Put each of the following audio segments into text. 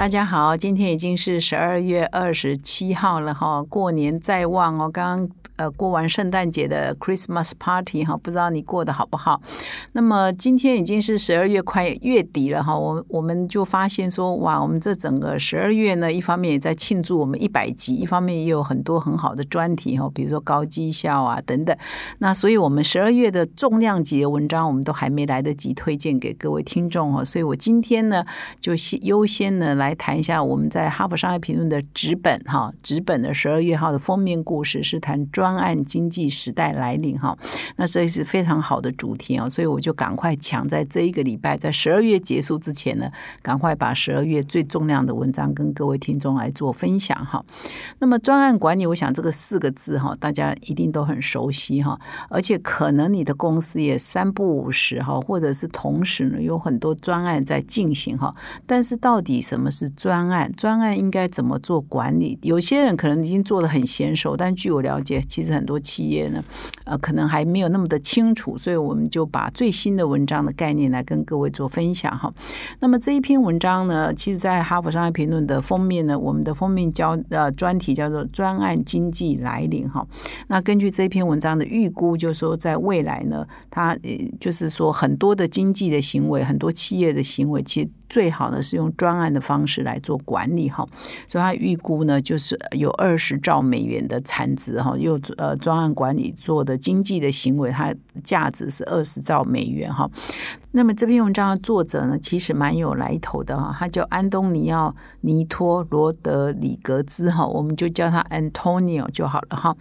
大家好，今天已经是十二月二十七号了哈，过年在望哦。刚刚呃过完圣诞节的 Christmas Party 哈，不知道你过得好不好？那么今天已经是十二月快月底了哈，我我们就发现说哇，我们这整个十二月呢，一方面也在庆祝我们一百集，一方面也有很多很好的专题哈，比如说高绩效啊等等。那所以我们十二月的重量级的文章，我们都还没来得及推荐给各位听众哦，所以我今天呢就先优先呢来。来谈一下我们在《哈佛商业评论》的纸本哈，纸本的十二月号的封面故事是谈专案经济时代来临哈，那这是非常好的主题啊，所以我就赶快抢在这一个礼拜，在十二月结束之前呢，赶快把十二月最重量的文章跟各位听众来做分享哈。那么专案管理，我想这个四个字哈，大家一定都很熟悉哈，而且可能你的公司也三不五时哈，或者是同时呢有很多专案在进行哈，但是到底什么？是专案，专案应该怎么做管理？有些人可能已经做的很娴熟，但据我了解，其实很多企业呢，呃，可能还没有那么的清楚，所以我们就把最新的文章的概念来跟各位做分享哈。那么这一篇文章呢，其实在《哈佛商业评论》的封面呢，我们的封面叫呃专题叫做“专案经济来临”哈。那根据这篇文章的预估，就是说在未来呢，它就是说很多的经济的行为，很多企业的行为，其实。最好呢是用专案的方式来做管理哈，所以他预估呢就是有二十兆美元的产值哈，又呃专案管理做的经济的行为，它价值是二十兆美元哈。那么这篇文章的作者呢，其实蛮有来头的哈，他叫安东尼奥尼托罗德里格兹哈，我们就叫他 Antonio 就好了哈。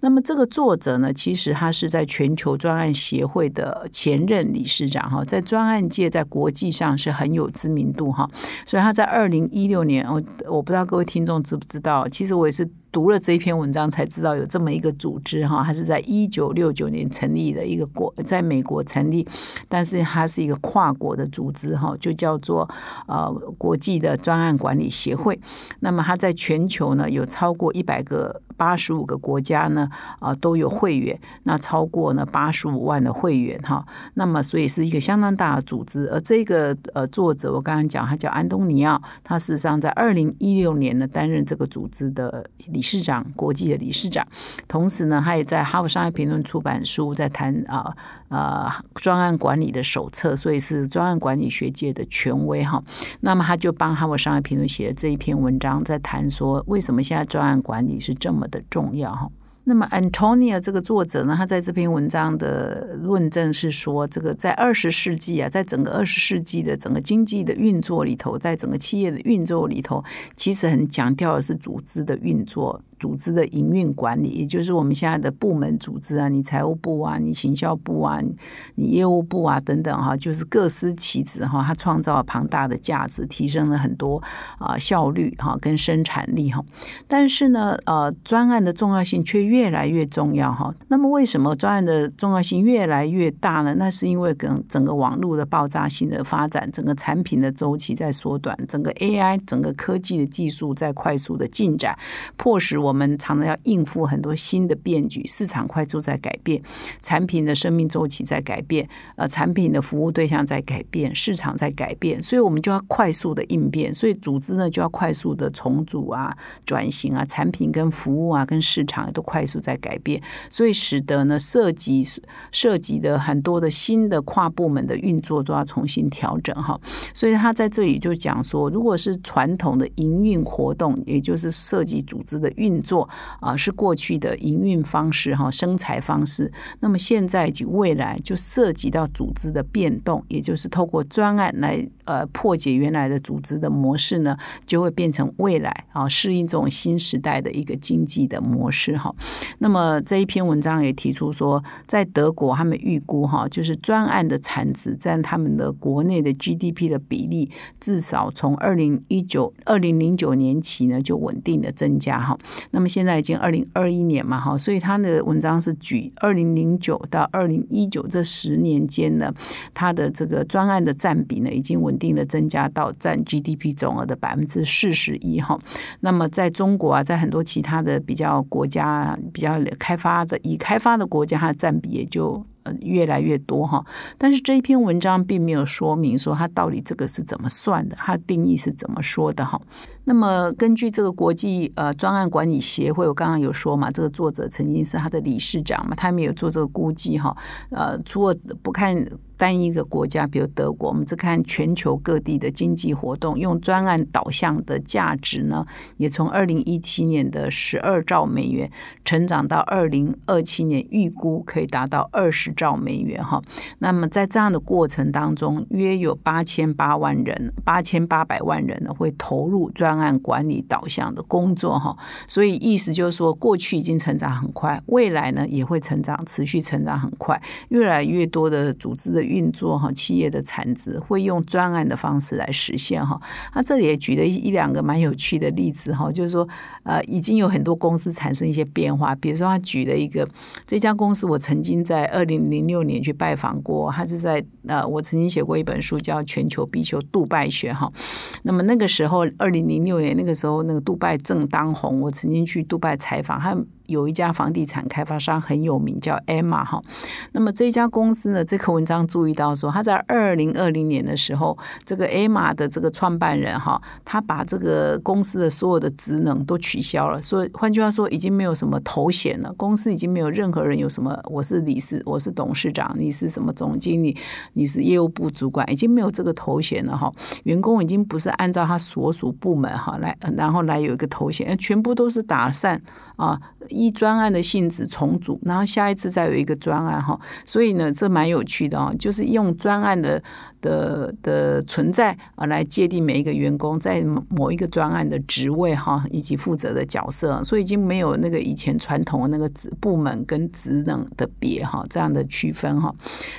那么这个作者呢，其实他是在全球专案协会的前任理事长哈，在专案界在国际上是很有知名度哈，所以他在二零一六年，我我不知道各位听众知不知道，其实我也是。读了这一篇文章才知道有这么一个组织哈，它是在一九六九年成立的一个国，在美国成立，但是它是一个跨国的组织哈，就叫做呃国际的专案管理协会。那么它在全球呢有超过一百个八十五个国家呢啊都有会员，那超过呢八十五万的会员哈。那么所以是一个相当大的组织。而这个呃作者我刚刚讲他叫安东尼奥，他事实上在二零一六年呢担任这个组织的。理事长，国际的理事长，同时呢，他也在《哈佛商业评论》出版书，在谈啊啊专案管理的手册，所以是专案管理学界的权威哈。那么他就帮《哈佛商业评论》写的这一篇文章，在谈说为什么现在专案管理是这么的重要哈。那么，Antonia 这个作者呢，他在这篇文章的论证是说，这个在二十世纪啊，在整个二十世纪的整个经济的运作里头，在整个企业的运作里头，其实很强调的是组织的运作。组织的营运管理，也就是我们现在的部门组织啊，你财务部啊，你行销部啊，你业务部啊等等哈，就是各司其职哈，它创造了庞大的价值，提升了很多啊效率哈跟生产力哈。但是呢，呃，专案的重要性却越来越重要哈。那么为什么专案的重要性越来越大呢？那是因为跟整个网络的爆炸性的发展，整个产品的周期在缩短，整个 AI 整个科技的技术在快速的进展，迫使我。我们常常要应付很多新的变局，市场快速在改变，产品的生命周期在改变，呃，产品的服务对象在改变，市场在改变，所以我们就要快速的应变，所以组织呢就要快速的重组啊、转型啊，产品跟服务啊、跟市场都快速在改变，所以使得呢涉及涉及的很多的新的跨部门的运作都要重新调整哈，所以他在这里就讲说，如果是传统的营运活动，也就是涉及组织的运做啊是过去的营运方式哈，生财方式。那么现在及未来就涉及到组织的变动，也就是透过专案来呃破解原来的组织的模式呢，就会变成未来啊适应这种新时代的一个经济的模式哈。那么这一篇文章也提出说，在德国他们预估哈，就是专案的产值占他们的国内的 GDP 的比例，至少从二零一九二零零九年起呢就稳定的增加哈。那么现在已经二零二一年嘛哈，所以他的文章是举二零零九到二零一九这十年间呢，他的这个专案的占比呢，已经稳定的增加到占 GDP 总额的百分之四十一哈。那么在中国啊，在很多其他的比较国家比较开发的已开发的国家，它的占比也就。越来越多哈，但是这一篇文章并没有说明说它到底这个是怎么算的，它定义是怎么说的哈。那么根据这个国际呃专案管理协会，我刚刚有说嘛，这个作者曾经是他的理事长嘛，他没有做这个估计哈。呃，除了不看。单一个国家，比如德国，我们只看全球各地的经济活动，用专案导向的价值呢，也从二零一七年的十二兆美元成长到二零二七年预估可以达到二十兆美元哈。那么在这样的过程当中，约有八千八万人，八千八百万人呢会投入专案管理导向的工作哈。所以意思就是说，过去已经成长很快，未来呢也会成长，持续成长很快，越来越多的组织的。运作哈，企业的产值会用专案的方式来实现哈。那这里也举了一两个蛮有趣的例子哈，就是说呃，已经有很多公司产生一些变化。比如说，他举了一个这家公司，我曾经在二零零六年去拜访过，他是在呃，我曾经写过一本书叫《全球必修杜拜学》哈。那么那个时候，二零零六年那个时候，那个杜拜正当红，我曾经去杜拜采访他。有一家房地产开发商很有名，叫 Emma 哈。那么这家公司呢，这个文章注意到说，他在二零二零年的时候，这个 Emma 的这个创办人哈，他把这个公司的所有的职能都取消了。所以换句话说，已经没有什么头衔了。公司已经没有任何人有什么，我是理事，我是董事长，你是什么总经理，你是业务部主管，已经没有这个头衔了哈。员工已经不是按照他所属部门哈来，然后来有一个头衔，全部都是打散。啊，一专案的性质重组，然后下一次再有一个专案哈，所以呢，这蛮有趣的啊，就是用专案的的的存在啊，来界定每一个员工在某一个专案的职位哈，以及负责的角色，所以已经没有那个以前传统的那个职部门跟职能的别哈这样的区分哈。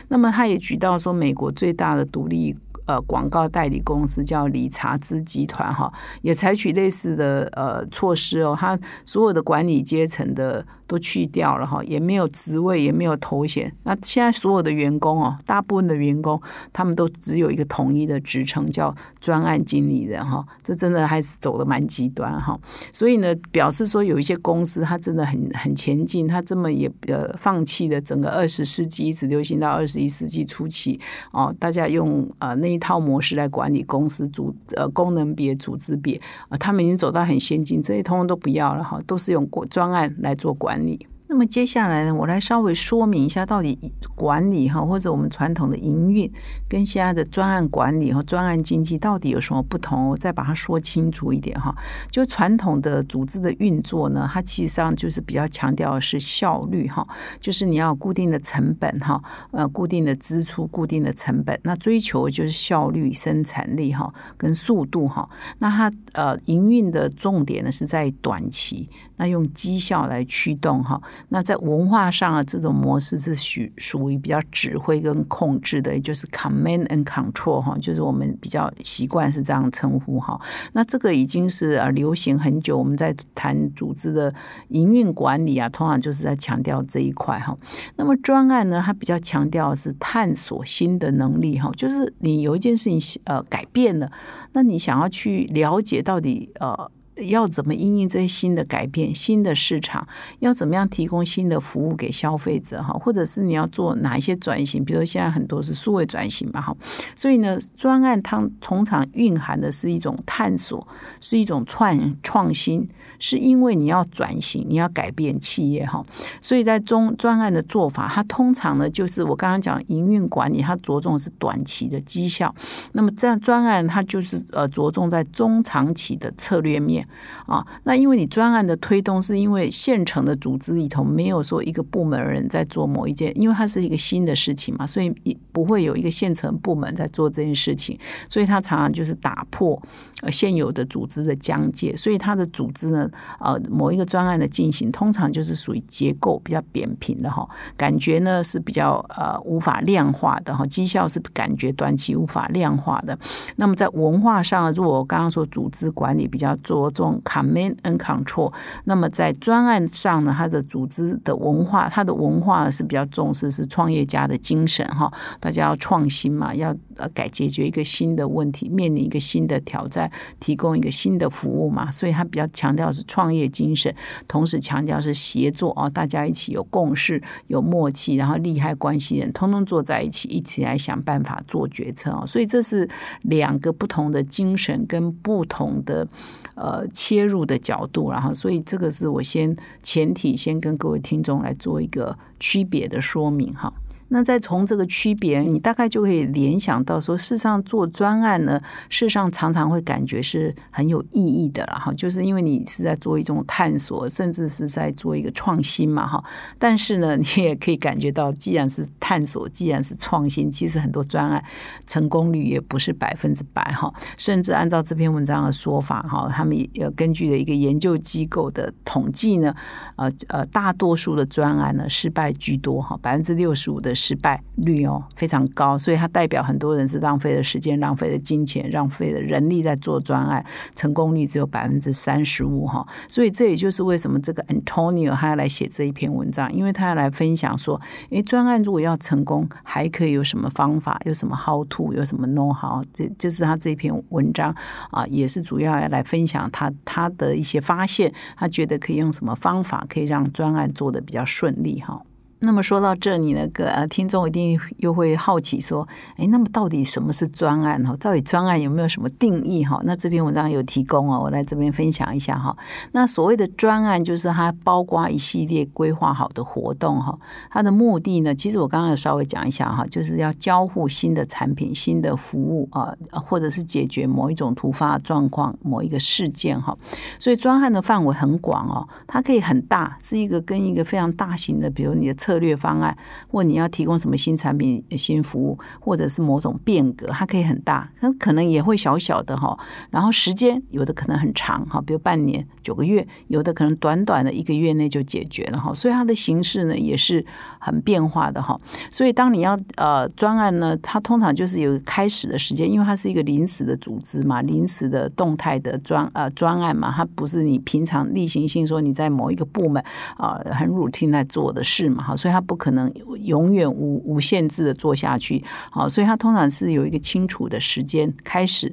那么他也举到说，美国最大的独立。呃，广告代理公司叫理查兹集团哈，也采取类似的呃措施哦，它所有的管理阶层的。都去掉了哈，也没有职位，也没有头衔。那现在所有的员工哦，大部分的员工他们都只有一个统一的职称，叫专案经理人哈。这真的还是走的蛮极端哈。所以呢，表示说有一些公司它真的很很前进，它这么也呃放弃了整个二十世纪一直流行到二十一世纪初期哦，大家用呃那一套模式来管理公司组呃功能别组织别啊，他们已经走到很先进，这些通通都不要了哈，都是用专案来做管理。那么接下来呢，我来稍微说明一下，到底管理哈，或者我们传统的营运跟现在的专案管理和专案经济到底有什么不同？我再把它说清楚一点哈。就传统的组织的运作呢，它其实上就是比较强调的是效率哈，就是你要固定的成本哈，呃，固定的支出、固定的成本，那追求就是效率、生产力哈，跟速度哈。那它呃，营运的重点呢是在短期。那用绩效来驱动哈，那在文化上啊，这种模式是属属于比较指挥跟控制的，也就是 command and control 哈，就是我们比较习惯是这样称呼哈。那这个已经是呃流行很久，我们在谈组织的营运管理啊，通常就是在强调这一块哈。那么专案呢，它比较强调是探索新的能力哈，就是你有一件事情呃改变了，那你想要去了解到底呃。要怎么应应这些新的改变、新的市场？要怎么样提供新的服务给消费者？哈，或者是你要做哪一些转型？比如说现在很多是数位转型嘛，哈。所以呢，专案它通常蕴含的是一种探索，是一种创创新。是因为你要转型，你要改变企业哈，所以在中专案的做法，它通常呢就是我刚刚讲营运管理，它着重是短期的绩效。那么这样专案它就是呃着重在中长期的策略面啊。那因为你专案的推动是因为现成的组织里头没有说一个部门人在做某一件，因为它是一个新的事情嘛，所以不会有一个现成部门在做这件事情，所以它常常就是打破呃现有的组织的疆界，所以它的组织呢。呃，某一个专案的进行，通常就是属于结构比较扁平的哈，感觉呢是比较呃无法量化的哈，绩效是感觉短期无法量化的。那么在文化上，如果我刚刚说组织管理比较着重 command and control。那么在专案上呢，它的组织的文化，它的文化是比较重视是创业家的精神哈，大家要创新嘛，要呃改解决一个新的问题，面临一个新的挑战，提供一个新的服务嘛，所以它比较强调是创业精神，同时强调是协作啊，大家一起有共识、有默契，然后利害关系人通通坐在一起，一起来想办法做决策哦，所以这是两个不同的精神跟不同的呃切入的角度，然后所以这个是我先前提先跟各位听众来做一个区别的说明哈。那再从这个区别，你大概就可以联想到说，事实上做专案呢，事实上常常会感觉是很有意义的了哈，就是因为你是在做一种探索，甚至是在做一个创新嘛哈。但是呢，你也可以感觉到，既然是探索，既然是创新，其实很多专案成功率也不是百分之百哈。甚至按照这篇文章的说法哈，他们也根据的一个研究机构的统计呢，呃呃，大多数的专案呢失败居多哈，百分之六十五的。失败率哦非常高，所以它代表很多人是浪费了时间、浪费了金钱、浪费了人力在做专案，成功率只有百分之三十五哈。所以这也就是为什么这个 Antonio 他要来写这一篇文章，因为他要来分享说，诶，专案如果要成功，还可以有什么方法？有什么 How to？有什么 Know how？这就是他这篇文章啊，也是主要要来分享他他的一些发现，他觉得可以用什么方法可以让专案做的比较顺利哈。那么说到这里，那个呃，听众一定又会好奇说，哎，那么到底什么是专案哈？到底专案有没有什么定义哈？那这篇文章有提供哦，我来这边分享一下哈。那所谓的专案，就是它包括一系列规划好的活动哈。它的目的呢，其实我刚刚有稍微讲一下哈，就是要交互新的产品、新的服务啊，或者是解决某一种突发状况、某一个事件哈。所以专案的范围很广哦，它可以很大，是一个跟一个非常大型的，比如你的策策略方案，或你要提供什么新产品、新服务，或者是某种变革，它可以很大，它可能也会小小的哈。然后时间有的可能很长哈，比如半年、九个月，有的可能短短的一个月内就解决了哈。所以它的形式呢也是很变化的哈。所以当你要呃专案呢，它通常就是有开始的时间，因为它是一个临时的组织嘛，临时的动态的专呃专案嘛，它不是你平常例行性说你在某一个部门啊很 routine 在做的事嘛哈。所以他不可能永远无无限制的做下去，好，所以他通常是有一个清楚的时间开始，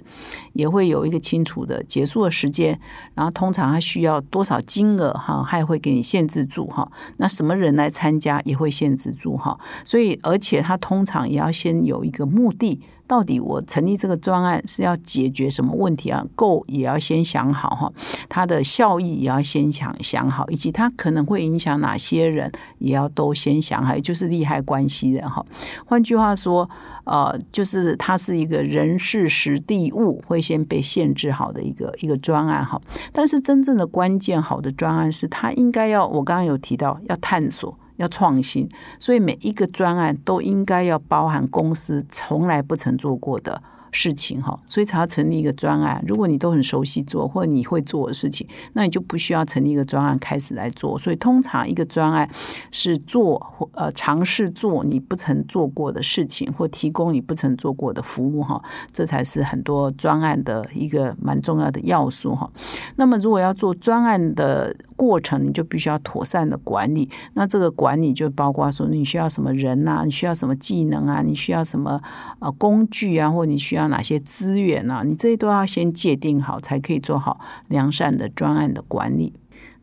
也会有一个清楚的结束的时间，然后通常他需要多少金额哈，他也会给你限制住哈，那什么人来参加也会限制住哈，所以而且他通常也要先有一个目的。到底我成立这个专案是要解决什么问题啊？够也要先想好哈，它的效益也要先想想好，以及它可能会影响哪些人，也要都先想好，就是利害关系人哈。换句话说，呃，就是它是一个人事实地物会先被限制好的一个一个专案哈。但是真正的关键好的专案是它应该要，我刚刚有提到要探索。要创新，所以每一个专案都应该要包含公司从来不曾做过的。事情哈，所以才要成立一个专案。如果你都很熟悉做，或者你会做的事情，那你就不需要成立一个专案开始来做。所以通常一个专案是做呃尝试做你不曾做过的事情，或提供你不曾做过的服务哈，这才是很多专案的一个蛮重要的要素哈。那么如果要做专案的过程，你就必须要妥善的管理。那这个管理就包括说你需要什么人呐，你需要什么技能啊，你需要什么呃工具啊，或你需要要哪些资源呢？你这些都要先界定好，才可以做好良善的专案的管理。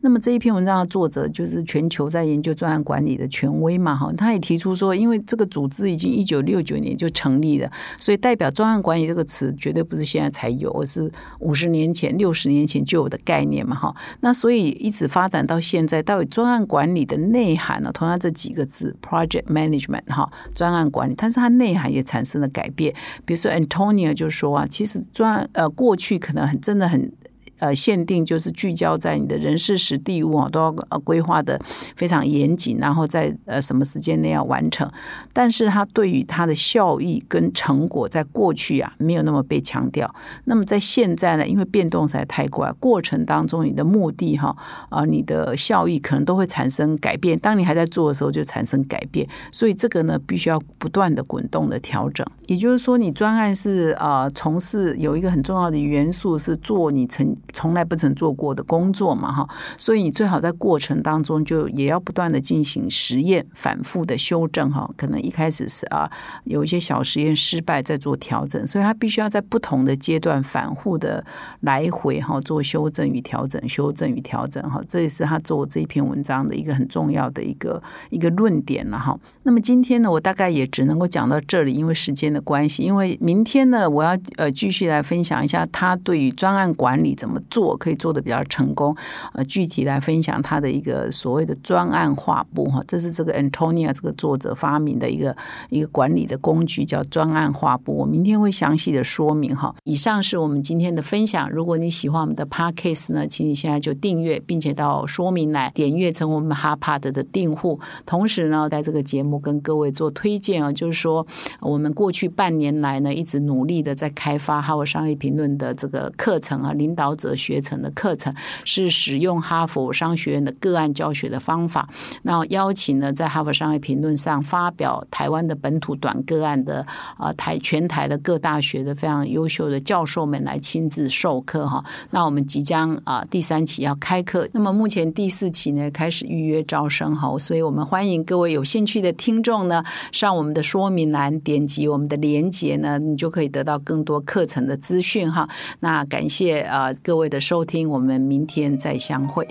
那么这一篇文章的作者就是全球在研究专案管理的权威嘛，哈，他也提出说，因为这个组织已经一九六九年就成立了，所以代表专案管理这个词绝对不是现在才有，而是五十年前、六十年前就有的概念嘛，哈。那所以一直发展到现在，到底专案管理的内涵呢？同样这几个字，project management，哈，专案管理，但是它内涵也产生了改变。比如说 Antonio 就说啊，其实专呃过去可能很真的很。呃，限定就是聚焦在你的人事、实地物啊，都要规划的非常严谨，然后在呃什么时间内要完成。但是它对于它的效益跟成果，在过去啊没有那么被强调。那么在现在呢，因为变动实在太快，过程当中你的目的哈啊，你的效益可能都会产生改变。当你还在做的时候，就产生改变。所以这个呢，必须要不断的滚动的调整。也就是说，你专案是啊，从事有一个很重要的元素是做你曾。从来不曾做过的工作嘛，哈，所以你最好在过程当中就也要不断的进行实验，反复的修正，哈，可能一开始是啊有一些小实验失败，再做调整，所以他必须要在不同的阶段反复的来回哈做修正与调整，修正与调整，哈，这也是他做这篇文章的一个很重要的一个一个论点了，哈。那么今天呢，我大概也只能够讲到这里，因为时间的关系，因为明天呢，我要呃继续来分享一下他对于专案管理怎么做可以做的比较成功，呃，具体来分享他的一个所谓的专案画布哈，这是这个 Antonia 这个作者发明的一个一个管理的工具，叫专案画布。我明天会详细的说明哈。以上是我们今天的分享，如果你喜欢我们的 Podcast 呢，请你现在就订阅，并且到说明来点阅成我们 h a r p a d 的订户，同时呢，在这个节目。跟各位做推荐啊，就是说我们过去半年来呢，一直努力的在开发哈佛商业评论的这个课程啊，领导者学程的课程，是使用哈佛商学院的个案教学的方法。那邀请呢，在哈佛商业评论上发表台湾的本土短个案的啊台全台的各大学的非常优秀的教授们来亲自授课哈。那我们即将啊第三期要开课，那么目前第四期呢开始预约招生哈，所以我们欢迎各位有兴趣的。听众呢，上我们的说明栏点击我们的连接呢，你就可以得到更多课程的资讯哈。那感谢啊各位的收听，我们明天再相会。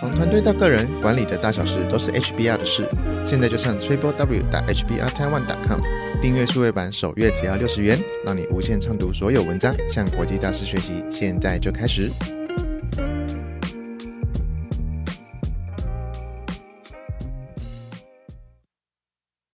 从团队到个人，管理的大小事都是 HBR 的事。现在就上 triple w 打 HBR Taiwan com 订阅数位版，首月只要六十元，让你无限畅读所有文章，向国际大师学习。现在就开始。